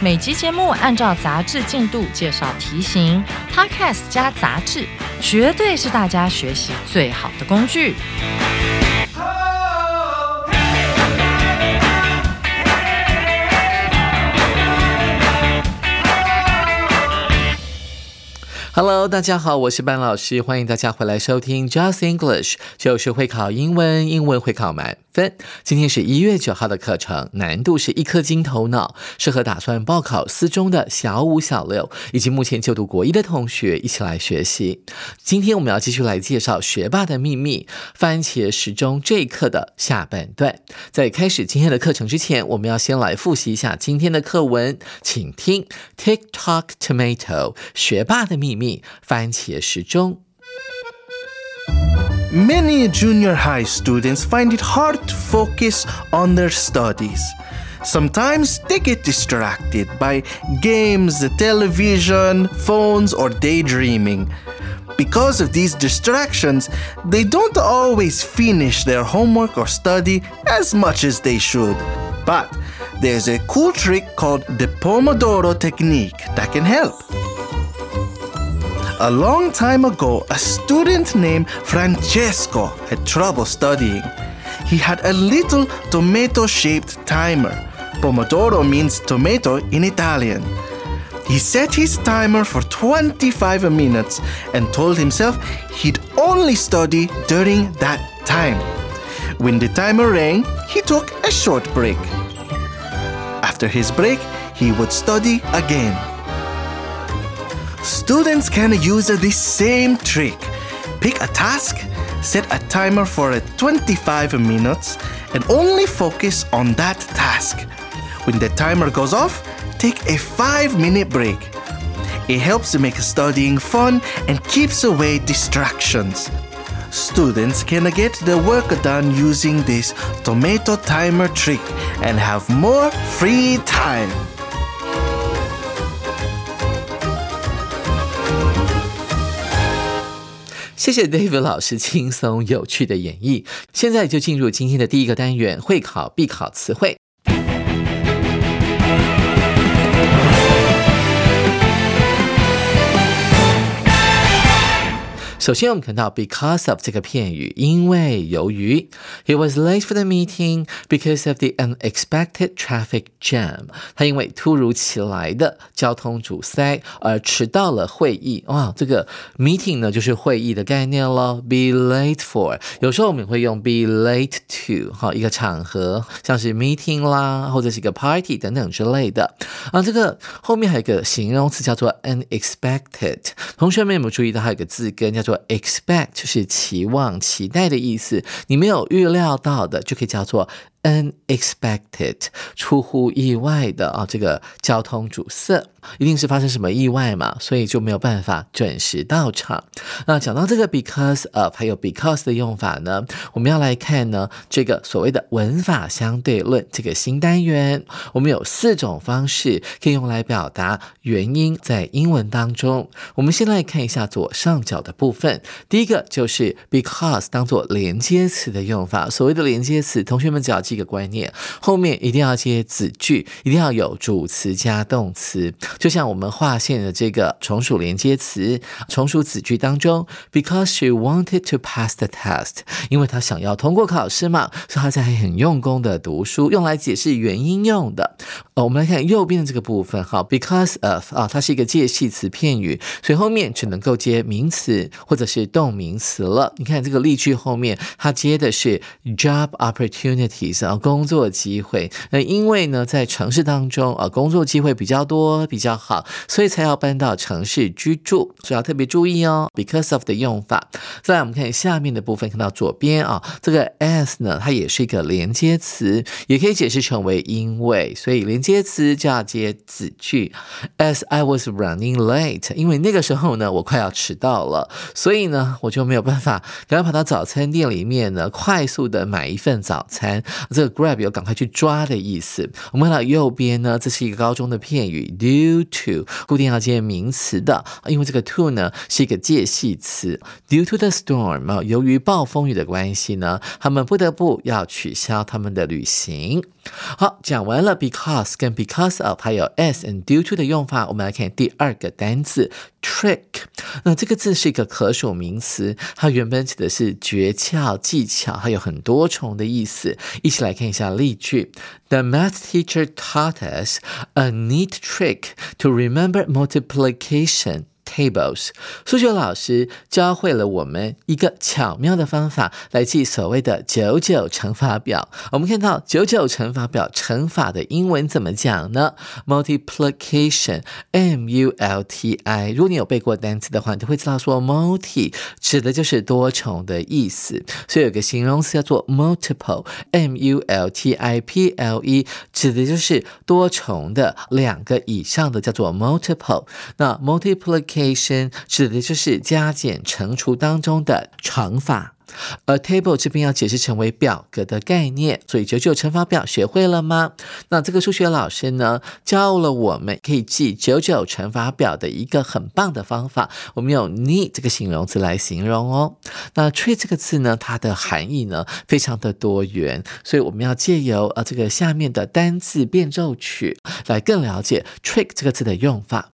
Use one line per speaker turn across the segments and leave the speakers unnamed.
每集节目按照杂志进度介绍题型，Podcast 加杂志，绝对是大家学习最好的工具。
Hello，大家好，我是班老师，欢迎大家回来收听 Just English，就是会考英文，英文会考满分。今天是一月九号的课程，难度是一颗金头脑，适合打算报考四中的小五、小六，以及目前就读国一的同学一起来学习。今天我们要继续来介绍《学霸的秘密》番茄时钟这一课的下半段。在开始今天的课程之前，我们要先来复习一下今天的课文，请听 TikTok Tomato 学霸的秘密。番茄时钟。
Many junior high students find it hard to focus on their studies. Sometimes they get distracted by games, the television, phones, or daydreaming. Because of these distractions, they don't always finish their homework or study as much as they should. But there's a cool trick called the Pomodoro technique that can help. A long time ago, a student named Francesco had trouble studying. He had a little tomato shaped timer. Pomodoro means tomato in Italian. He set his timer for 25 minutes and told himself he'd only study during that time. When the timer rang, he took a short break. After his break, he would study again. Students can use the same trick. Pick a task, set a timer for 25 minutes, and only focus on that task. When the timer goes off, take a 5 minute break. It helps to make studying fun and keeps away distractions. Students can get their work done using this tomato timer trick and have more free time.
谢谢 David 老师轻松有趣的演绎。现在就进入今天的第一个单元——会考必考词汇。首先，我们看到 because of 这个片语，因为由于 he was late for the meeting because of the unexpected traffic jam。他因为突如其来的交通阻塞而迟到了会议。哇，这个 meeting 呢就是会议的概念咯 be late for，有时候我们会用 be late to，哈，一个场合，像是 meeting 啦，或者是一个 party 等等之类的。啊，这个后面还有一个形容词叫做 unexpected。同学们有没有注意到，还有一个字根叫做 expect，是期望、期待的意思。你没有预料到的，就可以叫做 unexpected，出乎意外的啊，这个交通阻塞。一定是发生什么意外嘛，所以就没有办法准时到场。那讲到这个 because of 还有 because 的用法呢，我们要来看呢这个所谓的文法相对论这个新单元，我们有四种方式可以用来表达原因，在英文当中，我们先来看一下左上角的部分。第一个就是 because 当做连接词的用法。所谓的连接词，同学们只要记一个观念，后面一定要接子句，一定要有主词加动词。就像我们划线的这个从属连接词，从属子句当中，because she wanted to pass the test，因为她想要通过考试嘛，所以她在很用功的读书，用来解释原因用的。呃，我们来看右边的这个部分，哈，because of 啊，它是一个介系词片语，所以后面只能够接名词或者是动名词了。你看这个例句后面，它接的是 job opportunities 思啊，工作机会。那因为呢，在城市当中啊，工作机会比较多，比较好，所以才要搬到城市居住，所以要特别注意哦。Because of 的用法。再来，我们看下面的部分，看到左边啊，这个 as 呢，它也是一个连接词，也可以解释成为因为，所以连接词就要接子句。As I was running late，因为那个时候呢，我快要迟到了，所以呢，我就没有办法赶快跑到早餐店里面呢，快速的买一份早餐。这个 grab 有赶快去抓的意思。我们看到右边呢，这是一个高中的片语，due to 固定要接名词的，因为这个 to 呢是一个介系词。Due to the storm，由于暴风雨的关系呢，他们不得不要取消他们的旅行。好，讲完了 because 跟 because of 还有 as and due to 的用法，我们来看第二个单词 trick。那这个字是一个可数名词，它原本指的是诀窍、技巧，还有很多重的意思。一起来看一下例句：The math teacher taught us a neat trick to remember multiplication. Tables，数学老师教会了我们一个巧妙的方法来记所谓的九九乘法表。我们看到九九乘法表乘法的英文怎么讲呢？Multiplication，M U L T I。如果你有背过单词的话，你就会知道说 multi 指的就是多重的意思。所以有个形容词叫做 multiple，M U L T I P L E，指的就是多重的两个以上的叫做 multiple。那 multiplication。Tation 指的就是加减乘除当中的乘法。而 table 这边要解释成为表格的概念，所以九九乘法表学会了吗？那这个数学老师呢，教了我们可以记九九乘法表的一个很棒的方法。我们用 neat 这个形容词来形容哦。那 trick 这个字呢，它的含义呢非常的多元，所以我们要借由呃这个下面的单字变奏曲来更了解 trick 这个字的用法。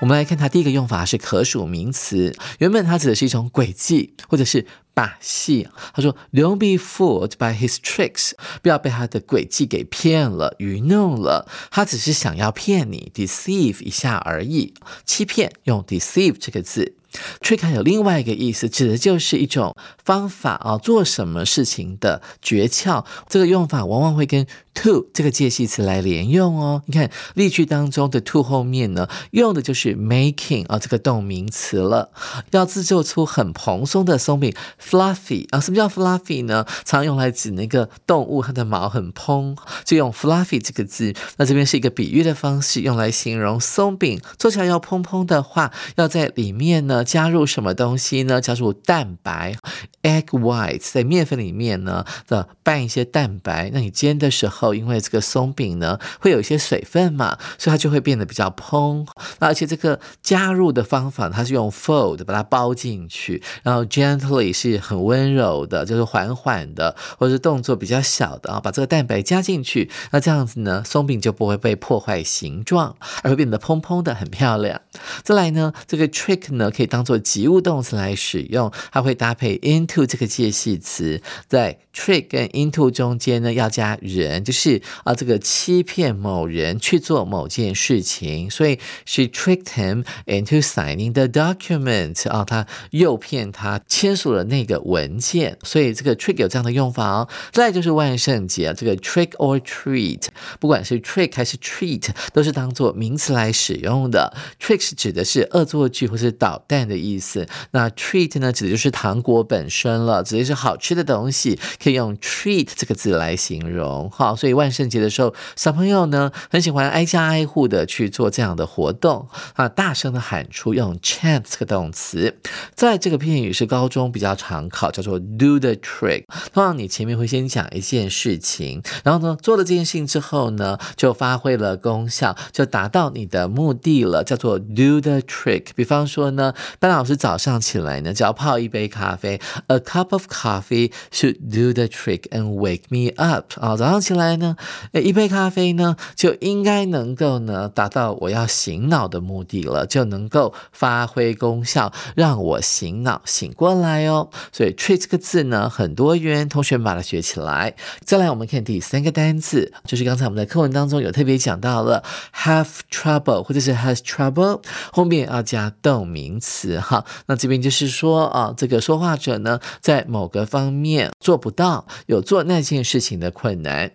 我们来看它第一个用法是可数名词，原本它指的是一种诡计或者是把戏。他说，Don't be fooled by his tricks，不要被他的诡计给骗了、愚弄了。他只是想要骗你，deceive 一下而已，欺骗。用 deceive 这个字。trick 还有另外一个意思，指的就是一种方法啊，做什么事情的诀窍。这个用法往往会跟 to 这个介系词来连用哦。你看例句当中的 to 后面呢，用的就是 making 啊这个动名词了，要制作出很蓬松的松饼 fluffy 啊。什么叫 fluffy 呢？常用来指那个动物它的毛很蓬，就用 fluffy 这个字。那这边是一个比喻的方式，用来形容松饼做起来要蓬蓬的话，要在里面呢。加入什么东西呢？加入蛋白，egg whites，在面粉里面呢的拌一些蛋白。那你煎的时候，因为这个松饼呢会有一些水分嘛，所以它就会变得比较蓬。那而且这个加入的方法，它是用 fold 把它包进去，然后 gently 是很温柔的，就是缓缓的，或者是动作比较小的啊，把这个蛋白加进去。那这样子呢，松饼就不会被破坏形状，而会变得蓬蓬的，很漂亮。再来呢，这个 trick 呢可以。当做及物动词来使用，它会搭配 into 这个介系词，在 trick 跟 into 中间呢要加人，就是是啊这个欺骗某人去做某件事情，所以 she tricked him into signing the document 啊，他诱骗他签署了那个文件，所以这个 trick 有这样的用法哦。再就是万圣节啊，这个 trick or treat，不管是 trick 还是 treat，都是当做名词来使用的。trick 是指的是恶作剧或是捣蛋。的意思，那 treat 呢，指的就是糖果本身了，指的是好吃的东西，可以用 treat 这个字来形容。好，所以万圣节的时候，小朋友呢很喜欢挨家挨户的去做这样的活动啊，大声的喊出用 chant 这个动词。在这个片语是高中比较常考，叫做 do the trick。通常你前面会先讲一件事情，然后呢做了这件事情之后呢，就发挥了功效，就达到你的目的了，叫做 do the trick。比方说呢。班老师早上起来呢，只要泡一杯咖啡，A cup of coffee should do the trick and wake me up。啊，早上起来呢，一杯咖啡呢，就应该能够呢，达到我要醒脑的目的了，就能够发挥功效，让我醒脑醒过来哦。所以 treat 这个字呢，很多元，同学们把它学起来。再来，我们看第三个单词，就是刚才我们在课文当中有特别讲到了，have trouble 或者是 has trouble，后面要加动名词。哈，那这边就是说啊，这个说话者呢，在某个方面做不到，有做那件事情的困难。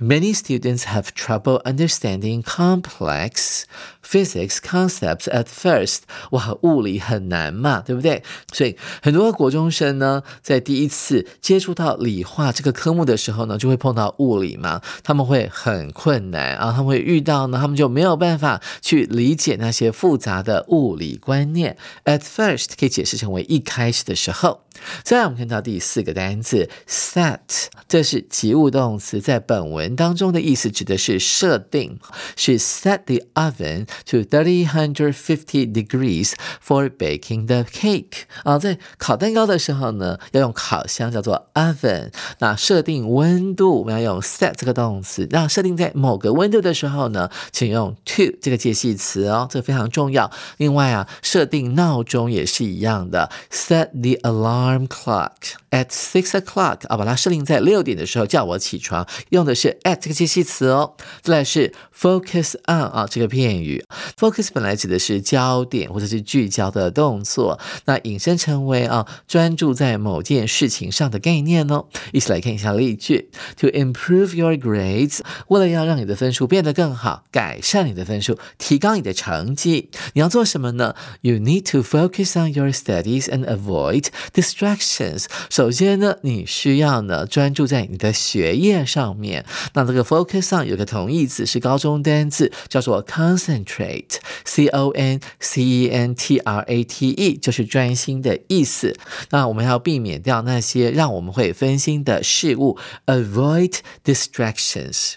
Many students have trouble understanding complex physics concepts at first。哇，物理很难嘛，对不对？所以很多国中生呢，在第一次接触到理化这个科目的时候呢，就会碰到物理嘛，他们会很困难啊，他们会遇到呢，他们就没有办法去理解那些复杂的物理观念。At first 可以解释成为一开始的时候。再来，我们看到第四个单词 set，这是及物动词，在本文当中的意思指的是设定，是 set the oven to thirty hundred fifty degrees for baking the cake。啊，在烤蛋糕的时候呢，要用烤箱叫做 oven。那设定温度，我们要用 set 这个动词。那设定在某个温度的时候呢，请用 to 这个介系词哦，这个非常重要。另外啊，设定闹钟也是一样的，set the alarm。Alarm clock at six o'clock 啊，把它设定在六点的时候叫我起床，用的是 at 这个介系词哦。再来是 focus on 啊，这个片语，focus 本来指的是焦点或者是聚焦的动作，那引申成为啊专注在某件事情上的概念哦。一起来看一下例句：To improve your grades，为了要让你的分数变得更好，改善你的分数，提高你的成绩，你要做什么呢？You need to focus on your studies and avoid this Distractions，首先呢，你需要呢专注在你的学业上面。那这个 focus on 有个同义词是高中单词，叫做 concentrate，c o n c e n t r a t e，就是专心的意思。那我们要避免掉那些让我们会分心的事物，avoid distractions。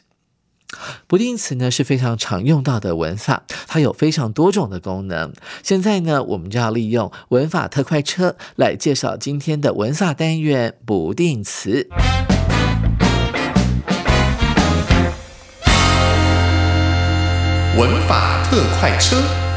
不定词呢是非常常用到的文法，它有非常多种的功能。现在呢，我们就要利用文法特快车来介绍今天的文法单元——不定词。
文法特快车。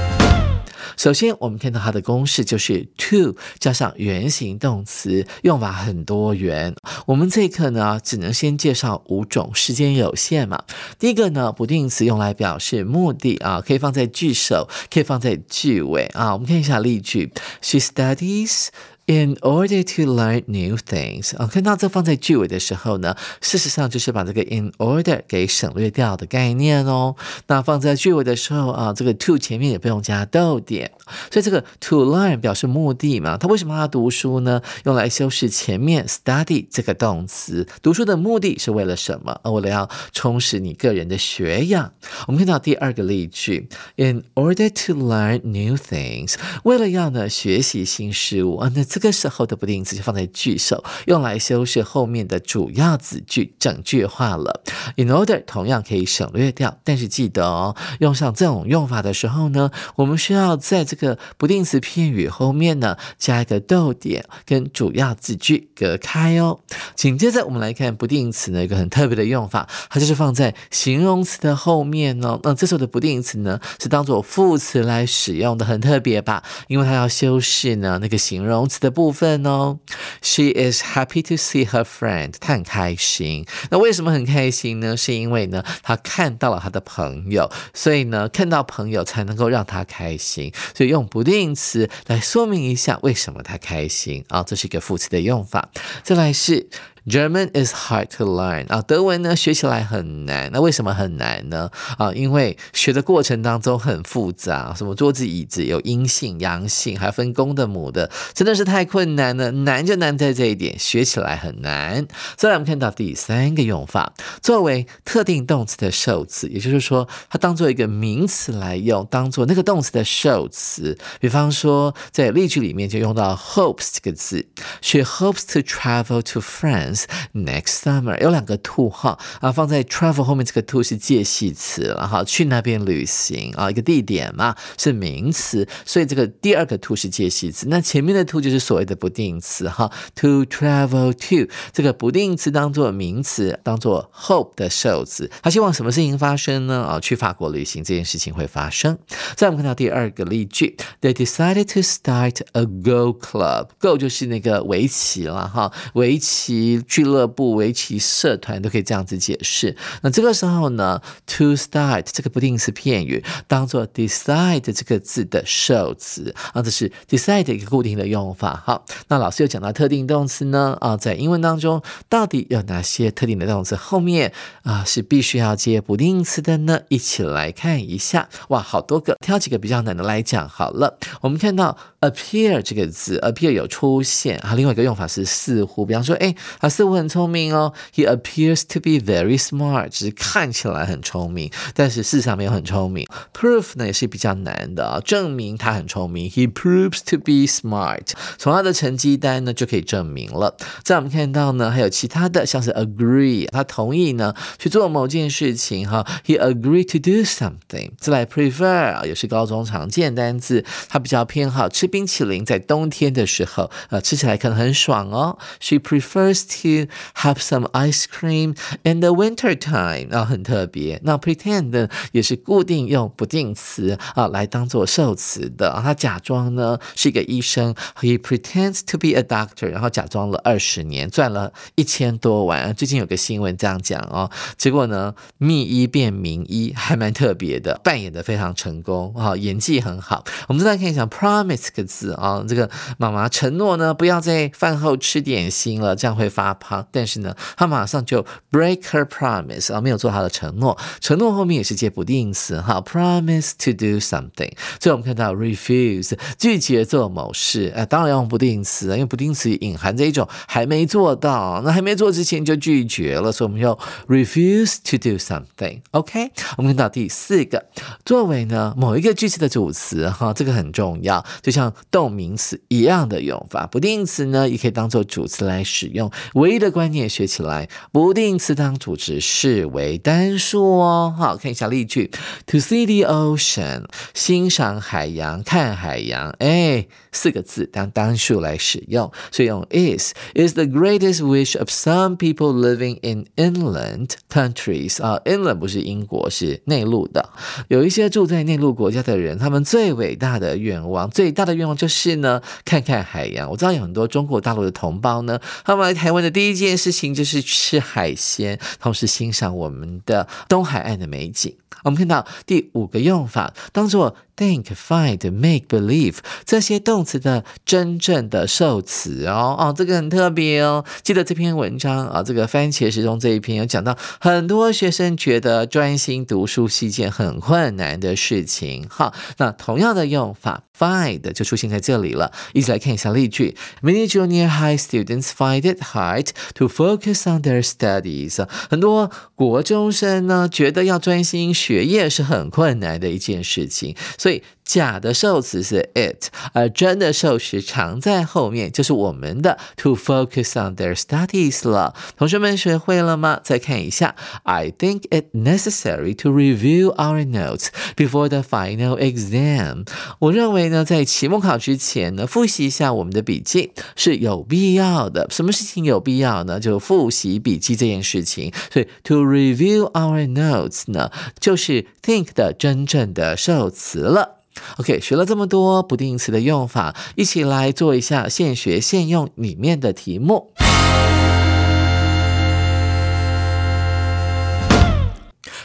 首先，我们看到它的公式就是 to 加上原形动词，用法很多元。我们这一课呢，只能先介绍五种，时间有限嘛。第一个呢，不定词用来表示目的啊，可以放在句首，可以放在句尾啊。我们看一下例句：She studies. In order to learn new things，啊，看到这放在句尾的时候呢，事实上就是把这个 in order 给省略掉的概念哦。那放在句尾的时候啊，这个 to 前面也不用加逗点，所以这个 to learn 表示目的嘛。他为什么要读书呢？用来修饰前面 study 这个动词。读书的目的是为了什么？呃，为了要充实你个人的学养。我们看到第二个例句：In order to learn new things，为了要呢学习新事物啊，那这。这个时候的不定词就放在句首，用来修饰后面的主要子句，整句话了。In order 同样可以省略掉，但是记得哦，用上这种用法的时候呢，我们需要在这个不定词片语后面呢加一个逗点，跟主要子句隔开哦。紧接着我们来看不定词呢一个很特别的用法，它就是放在形容词的后面哦。那这时候的不定词呢是当做副词来使用的，很特别吧？因为它要修饰呢那个形容词的。部分哦，She is happy to see her friend，她很开心。那为什么很开心呢？是因为呢，她看到了她的朋友，所以呢，看到朋友才能够让她开心。所以用不定词来说明一下为什么她开心啊，这是一个副词的用法。再来是。German is hard to learn 啊，德文呢学起来很难。那为什么很难呢？啊，因为学的过程当中很复杂，什么桌子椅子有阴性、阳性，还分公的母的，真的是太困难了。难就难在这一点，学起来很难。再来，我们看到第三个用法，作为特定动词的受词，也就是说，它当做一个名词来用，当做那个动词的受词。比方说，在例句里面就用到 hopes 这个字，She hopes to travel to France。Next summer 有两个 to 哈啊，放在 travel 后面，这个 to 是介系词了哈，去那边旅行啊，一个地点嘛是名词，所以这个第二个 to 是介系词，那前面的 to 就是所谓的不定词哈，to travel to 这个不定词当做名词，当做 hope 的受词，他希望什么事情发生呢？啊，去法国旅行这件事情会发生。再我们看到第二个例句，They decided to start a Go club，Go 就是那个围棋了哈，围棋。俱乐部、围棋社团都可以这样子解释。那这个时候呢，to start 这个不定式片语当做 decide 这个字的受词啊，这是 decide 一个固定的用法。好，那老师又讲到特定动词呢啊，在英文当中到底有哪些特定的动词后面啊是必须要接不定词的呢？一起来看一下。哇，好多个，挑几个比较难的来讲好了。我们看到 appear 这个字，appear 有出现啊，另外一个用法是似乎，比方说，哎，他似乎很聪明哦，he appears to be very smart，只是看起来很聪明，但是事实上没有很聪明。proof 呢也是比较难的啊，证明他很聪明，he proves to be smart，从他的成绩单呢就可以证明了。在我们看到呢，还有其他的，像是 agree，他同意呢去做某件事情哈，he agreed to do something。再来 prefer 也是高中常见单字，他比较偏好吃冰淇淋，在冬天的时候，呃，吃起来可能很爽哦。She prefers to have some ice cream in the winter time，啊，很特别。那 pretend 也是固定用不定词啊来当做受词的啊，他假装呢是一个医生，He pretends to be a doctor，然后假装了二十年，赚了一千多万。最近有个新闻这样讲哦，结果呢，秘医变名医，还蛮特别的，扮演的非常成功啊，演技很好。我们再来看一下 promise 字啊，这个妈妈承诺呢不要在饭后吃点心了，这样会发胖。但是呢，她马上就 break her promise 啊，没有做她的承诺。承诺后面也是接不定词哈，promise to do something。所以我们看到 refuse 拒绝做某事，哎，当然要用不定词，因为不定词隐含着一种还没做到，那还没做之前就拒绝了，所以我们用 refuse to do something。OK，我们看到第四个，作为呢某一个句子的主词哈，这个很重要，就像动名词一样的用法。不定词呢也可以当做主词来使用。唯一的观念学起来，不定词当主词视为单数哦。好，看一下例句：To see the ocean，欣赏海洋，看海洋。哎，四个字当单数来使用，所以用 is is the greatest wish of some people living in inland countries 啊，inland 不是英国，是内陆的。有一些住在内陆国家的人，他们最伟大的愿望，最大的愿用就是呢，看看海洋。我知道有很多中国大陆的同胞呢，他们来台湾的第一件事情就是吃海鲜，同时欣赏我们的东海岸的美景。我们看到第五个用法，当做 think、find、make、believe 这些动词的真正的受词哦哦，这个很特别哦。记得这篇文章啊，这个番茄时钟这一篇有讲到，很多学生觉得专心读书是一件很困难的事情。好，那同样的用法，find 就出现在这里了。一起来看一下例句：Many junior high students find it hard to focus on their studies。很多国中生呢，觉得要专心学业是很困难的一件事情，所以所以假的受词是 it，而真的受词常在后面，就是我们的 to focus on their studies 了。同学们学会了吗？再看一下，I think it necessary to review our notes before the final exam。我认为呢，在期末考之前呢，复习一下我们的笔记是有必要的。什么事情有必要呢？就复习笔记这件事情。所以 to review our notes 呢，就是 think 的真正的受词了。OK，学了这么多不定词的用法，一起来做一下现学现用里面的题目。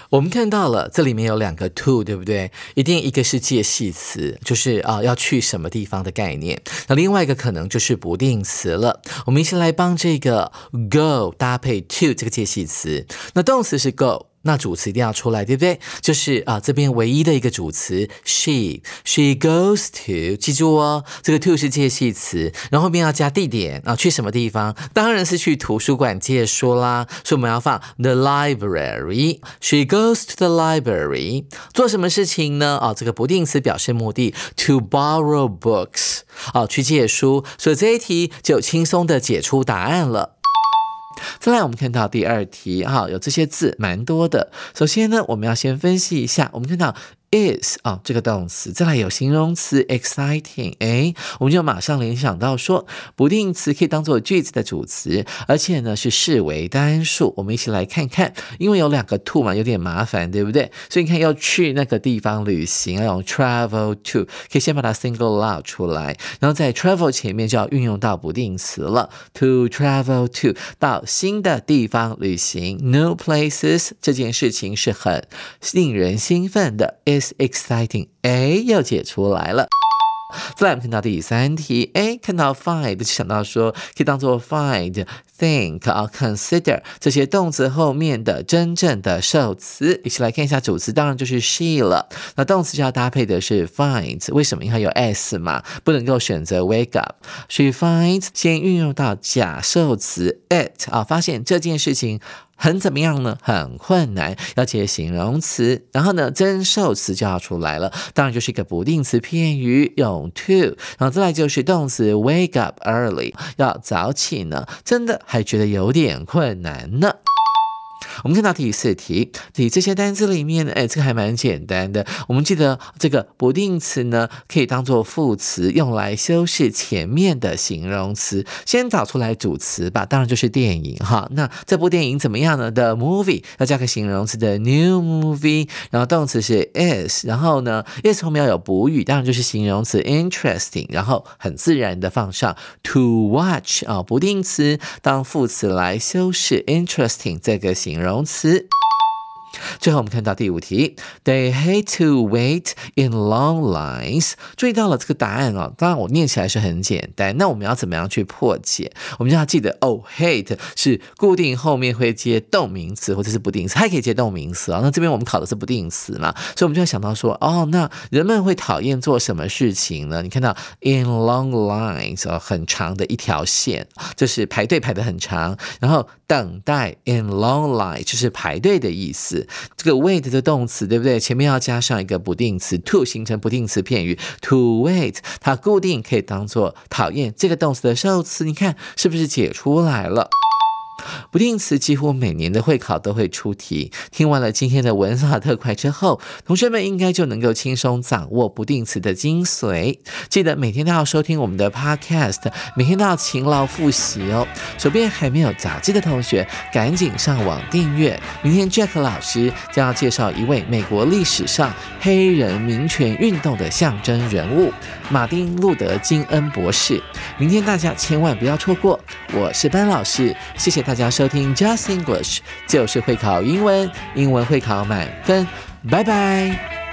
我们看到了，这里面有两个 to，对不对？一定一个是介系词，就是啊要去什么地方的概念。那另外一个可能就是不定词了。我们一起来帮这个 go 搭配 to 这个介系词。那动词是 go。那主词一定要出来，对不对？就是啊，这边唯一的一个主词，she，she goes to，记住哦，这个 to 是介系词，然后后面要加地点啊，去什么地方？当然是去图书馆借书啦，所以我们要放 the library，she goes to the library，做什么事情呢？啊，这个不定词表示目的，to borrow books，啊，去借书，所以这一题就轻松的解出答案了。再来，我们看到第二题，哈，有这些字蛮多的。首先呢，我们要先分析一下。我们看到 is 啊这个动词，再来有形容词 exciting，哎，我们就马上联想到说，不定词可以当做句子的主词，而且呢是视为单数。我们一起来看看，因为有两个 to 嘛，有点麻烦，对不对？所以你看要去那个地方旅行，要用 travel to，可以先把它 single out 出来，然后在 travel 前面就要运用到不定词了，to travel to 到新的地方旅行，new places 这件事情是很令人兴奋的，is exciting，哎，又解出来了。再来，我们看到第三题，哎，看到 find 就想到说可以当做 find、think 啊、consider 这些动词后面的真正的受词。一起来看一下主词，当然就是 she 了。那动词就要搭配的是 finds，为什么？因为它有 s 嘛，不能够选择 wake up。She finds 先运用到假受词 it 啊，发现这件事情。很怎么样呢？很困难，要接形容词，然后呢，增受词就要出来了，当然就是一个不定词片语，用 to，然后再来就是动词 wake up early，要早起呢，真的还觉得有点困难呢。我们看到第四题，题这些单词里面呢，哎，这个还蛮简单的。我们记得这个不定词呢，可以当做副词，用来修饰前面的形容词。先找出来主词吧，当然就是电影哈。那这部电影怎么样呢？The movie 要加个形容词的 new movie，然后动词是 is，然后呢，is 后面要有补语，当然就是形容词 interesting，然后很自然的放上 to watch 啊，不定词当副词来修饰 interesting 这个形容。形容词。最后我们看到第五题，They hate to wait in long lines。注意到了这个答案哦，当然我念起来是很简单。那我们要怎么样去破解？我们就要记得哦，hate 是固定后面会接动名词或者是不定词，还可以接动名词啊。那这边我们考的是不定词嘛，所以我们就要想到说，哦，那人们会讨厌做什么事情呢？你看到 in long lines 哦，很长的一条线，就是排队排的很长，然后等待 in long line 就是排队的意思。这个 wait 的动词对不对？前面要加上一个不定词 to 形成不定词片语 to wait，它固定可以当做讨厌这个动词的受词。你看是不是解出来了？不定词几乎每年的会考都会出题。听完了今天的文法特快之后，同学们应该就能够轻松掌握不定词的精髓。记得每天都要收听我们的 Podcast，每天都要勤劳复习哦。手边还没有杂志的同学，赶紧上网订阅。明天 Jack 老师将要介绍一位美国历史上黑人民权运动的象征人物——马丁·路德·金恩博士。明天大家千万不要错过。我是班老师，谢谢大家收听 Just English，就是会考英文，英文会考满分，拜拜。